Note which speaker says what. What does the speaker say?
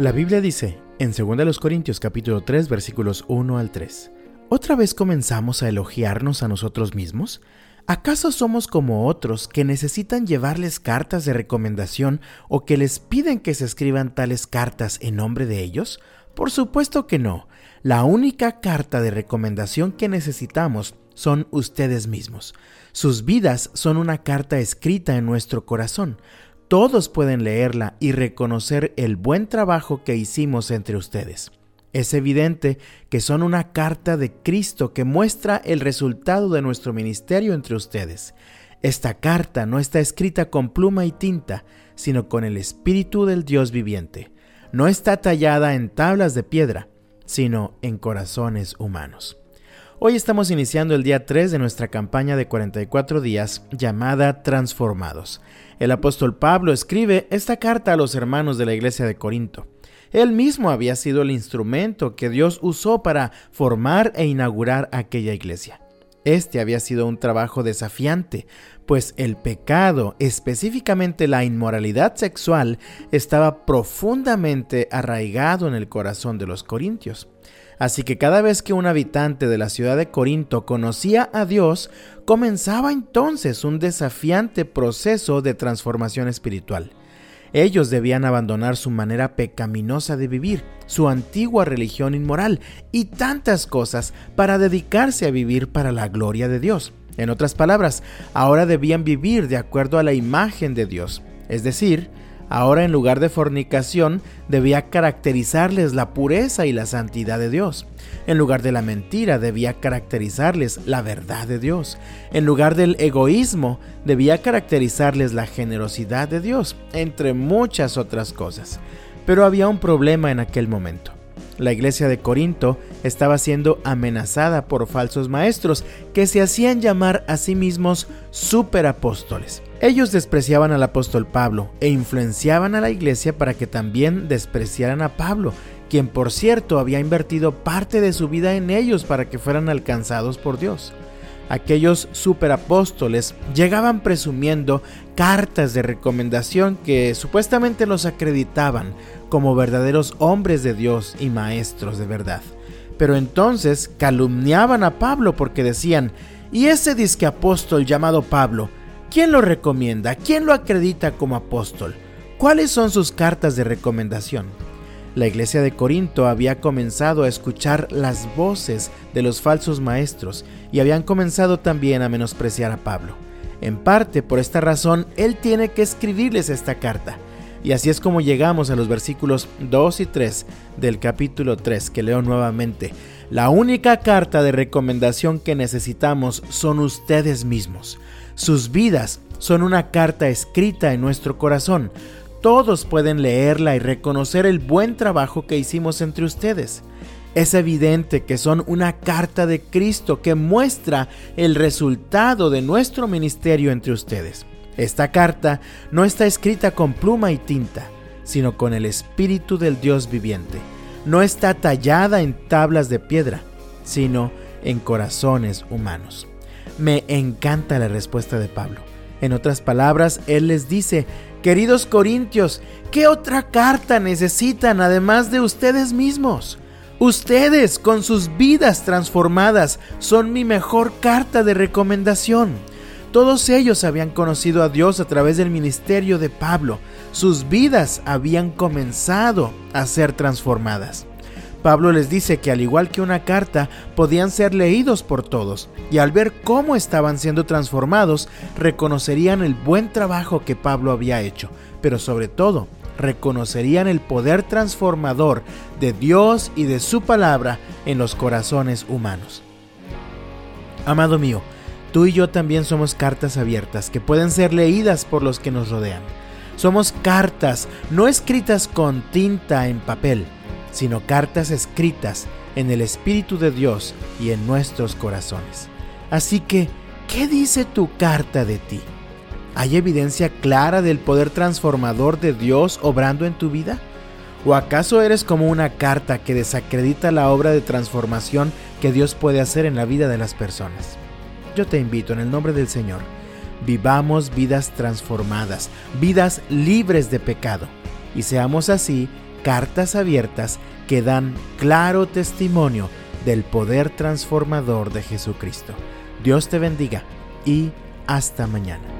Speaker 1: La Biblia dice en 2 Corintios capítulo 3 versículos 1 al 3, ¿otra vez comenzamos a elogiarnos a nosotros mismos? ¿Acaso somos como otros que necesitan llevarles cartas de recomendación o que les piden que se escriban tales cartas en nombre de ellos? Por supuesto que no. La única carta de recomendación que necesitamos son ustedes mismos. Sus vidas son una carta escrita en nuestro corazón. Todos pueden leerla y reconocer el buen trabajo que hicimos entre ustedes. Es evidente que son una carta de Cristo que muestra el resultado de nuestro ministerio entre ustedes. Esta carta no está escrita con pluma y tinta, sino con el Espíritu del Dios viviente. No está tallada en tablas de piedra, sino en corazones humanos. Hoy estamos iniciando el día 3 de nuestra campaña de 44 días llamada Transformados. El apóstol Pablo escribe esta carta a los hermanos de la iglesia de Corinto. Él mismo había sido el instrumento que Dios usó para formar e inaugurar aquella iglesia. Este había sido un trabajo desafiante, pues el pecado, específicamente la inmoralidad sexual, estaba profundamente arraigado en el corazón de los corintios. Así que cada vez que un habitante de la ciudad de Corinto conocía a Dios, comenzaba entonces un desafiante proceso de transformación espiritual. Ellos debían abandonar su manera pecaminosa de vivir, su antigua religión inmoral y tantas cosas para dedicarse a vivir para la gloria de Dios. En otras palabras, ahora debían vivir de acuerdo a la imagen de Dios, es decir, Ahora en lugar de fornicación debía caracterizarles la pureza y la santidad de Dios. En lugar de la mentira debía caracterizarles la verdad de Dios. En lugar del egoísmo debía caracterizarles la generosidad de Dios, entre muchas otras cosas. Pero había un problema en aquel momento. La iglesia de Corinto estaba siendo amenazada por falsos maestros que se hacían llamar a sí mismos superapóstoles. Ellos despreciaban al apóstol Pablo e influenciaban a la iglesia para que también despreciaran a Pablo, quien por cierto había invertido parte de su vida en ellos para que fueran alcanzados por Dios. Aquellos superapóstoles llegaban presumiendo cartas de recomendación que supuestamente los acreditaban como verdaderos hombres de Dios y maestros de verdad. Pero entonces calumniaban a Pablo porque decían, ¿y ese disque apóstol llamado Pablo? ¿Quién lo recomienda? ¿Quién lo acredita como apóstol? ¿Cuáles son sus cartas de recomendación? La iglesia de Corinto había comenzado a escuchar las voces de los falsos maestros y habían comenzado también a menospreciar a Pablo. En parte por esta razón, él tiene que escribirles esta carta. Y así es como llegamos a los versículos 2 y 3 del capítulo 3, que leo nuevamente. La única carta de recomendación que necesitamos son ustedes mismos. Sus vidas son una carta escrita en nuestro corazón. Todos pueden leerla y reconocer el buen trabajo que hicimos entre ustedes. Es evidente que son una carta de Cristo que muestra el resultado de nuestro ministerio entre ustedes. Esta carta no está escrita con pluma y tinta, sino con el Espíritu del Dios viviente. No está tallada en tablas de piedra, sino en corazones humanos. Me encanta la respuesta de Pablo. En otras palabras, él les dice, queridos corintios, ¿qué otra carta necesitan además de ustedes mismos? Ustedes, con sus vidas transformadas, son mi mejor carta de recomendación. Todos ellos habían conocido a Dios a través del ministerio de Pablo. Sus vidas habían comenzado a ser transformadas. Pablo les dice que al igual que una carta, podían ser leídos por todos, y al ver cómo estaban siendo transformados, reconocerían el buen trabajo que Pablo había hecho, pero sobre todo, reconocerían el poder transformador de Dios y de su palabra en los corazones humanos. Amado mío, tú y yo también somos cartas abiertas que pueden ser leídas por los que nos rodean. Somos cartas no escritas con tinta en papel, sino cartas escritas en el Espíritu de Dios y en nuestros corazones. Así que, ¿qué dice tu carta de ti? ¿Hay evidencia clara del poder transformador de Dios obrando en tu vida? ¿O acaso eres como una carta que desacredita la obra de transformación que Dios puede hacer en la vida de las personas? Yo te invito en el nombre del Señor, vivamos vidas transformadas, vidas libres de pecado, y seamos así cartas abiertas que dan claro testimonio del poder transformador de Jesucristo. Dios te bendiga y hasta mañana.